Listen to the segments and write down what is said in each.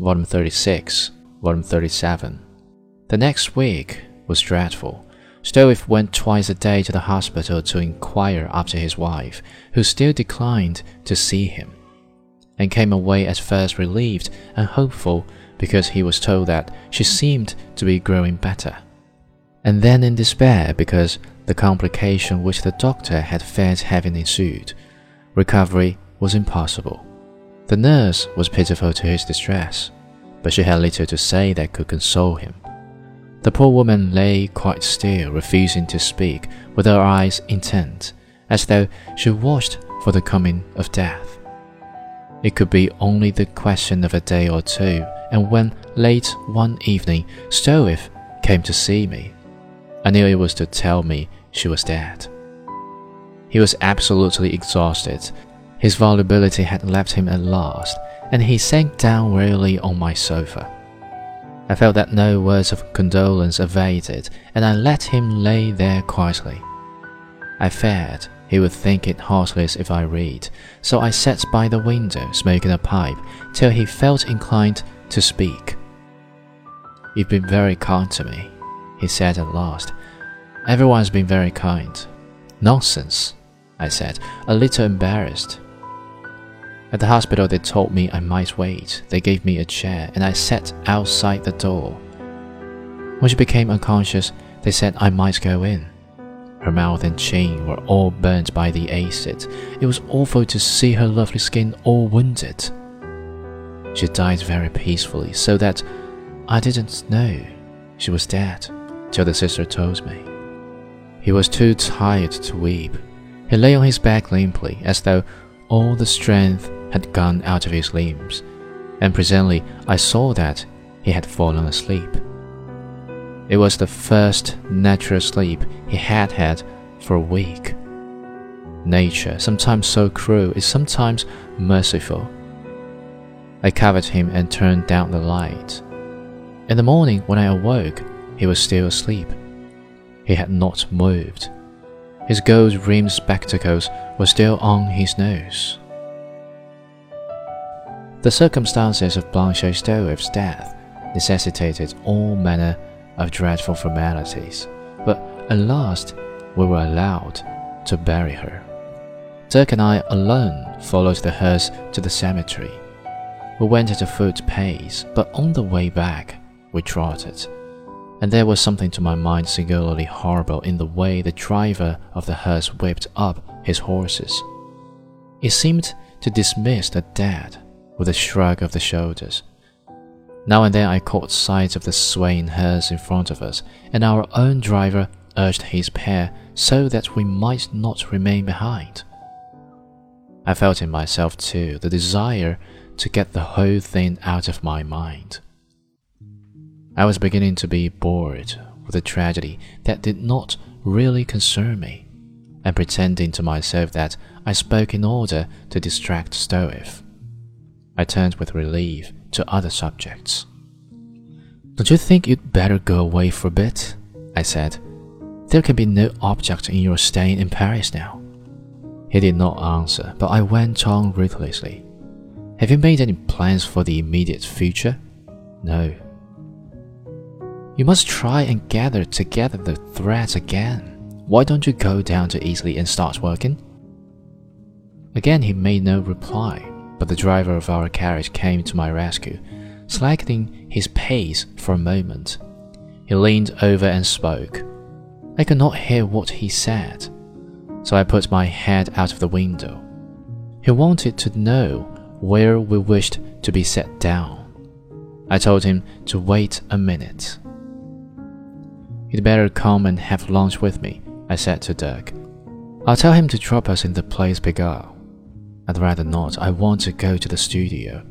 Volume 36, Volume 37. The next week was dreadful. Stroeve went twice a day to the hospital to inquire after his wife, who still declined to see him, and came away at first relieved and hopeful because he was told that she seemed to be growing better, and then in despair because the complication which the doctor had feared having ensued, recovery was impossible. The nurse was pitiful to his distress, but she had little to say that could console him. The poor woman lay quite still, refusing to speak, with her eyes intent, as though she watched for the coming of death. It could be only the question of a day or two, and when late one evening Stroeve came to see me, I knew it was to tell me she was dead. He was absolutely exhausted, his volubility had left him at last, and he sank down wearily on my sofa. I felt that no words of condolence availed, and I let him lay there quietly. I feared he would think it heartless if I read, so I sat by the window smoking a pipe till he felt inclined to speak. You've been very kind to me, he said at last. Everyone's been very kind. Nonsense, I said, a little embarrassed. At the hospital, they told me I might wait. They gave me a chair, and I sat outside the door. When she became unconscious, they said I might go in. Her mouth and chin were all burnt by the acid. It was awful to see her lovely skin all wounded. She died very peacefully, so that I didn't know she was dead till the sister told me. He was too tired to weep. He lay on his back limply, as though all the strength had gone out of his limbs, and presently I saw that he had fallen asleep. It was the first natural sleep he had had for a week. Nature, sometimes so cruel, is sometimes merciful. I covered him and turned down the light. In the morning, when I awoke, he was still asleep. He had not moved. His gold rimmed spectacles were still on his nose. The circumstances of Blanche Stroeve's death necessitated all manner of dreadful formalities, but at last we were allowed to bury her. Dirk and I alone followed the hearse to the cemetery. We went at a foot pace, but on the way back we trotted, and there was something to my mind singularly horrible in the way the driver of the hearse whipped up his horses. It seemed to dismiss the dead with a shrug of the shoulders. Now and then I caught sight of the swaying hearse in front of us, and our own driver urged his pair so that we might not remain behind. I felt in myself, too, the desire to get the whole thing out of my mind. I was beginning to be bored with a tragedy that did not really concern me, and pretending to myself that I spoke in order to distract Stroeve. I turned with relief to other subjects. Don't you think you'd better go away for a bit? I said. There can be no object in your staying in Paris now. He did not answer, but I went on ruthlessly. Have you made any plans for the immediate future? No. You must try and gather together the threads again. Why don't you go down to Italy and start working? Again, he made no reply but the driver of our carriage came to my rescue, slackening his pace for a moment. He leaned over and spoke. I could not hear what he said, so I put my head out of the window. He wanted to know where we wished to be set down. I told him to wait a minute. You'd better come and have lunch with me, I said to Dirk. I'll tell him to drop us in the Place Pigalle. I'd rather not. I want to go to the studio.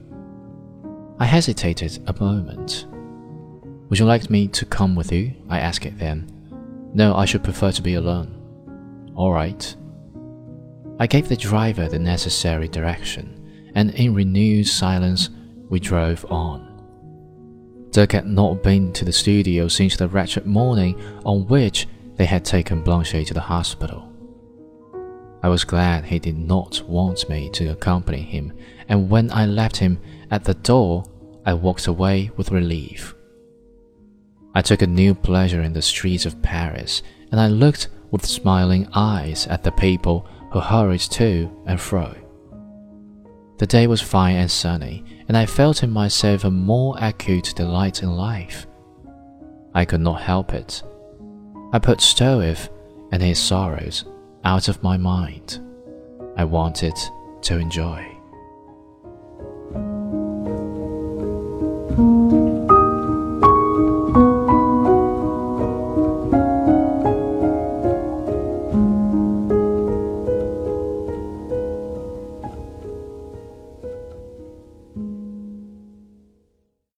I hesitated a moment. Would you like me to come with you? I asked it then. No, I should prefer to be alone. All right. I gave the driver the necessary direction, and in renewed silence, we drove on. Dirk had not been to the studio since the wretched morning on which they had taken Blanche to the hospital. I was glad he did not want me to accompany him, and when I left him at the door, I walked away with relief. I took a new pleasure in the streets of Paris, and I looked with smiling eyes at the people who hurried to and fro. The day was fine and sunny, and I felt in myself a more acute delight in life. I could not help it. I put Stroeve and his sorrows out of my mind. I wanted to enjoy.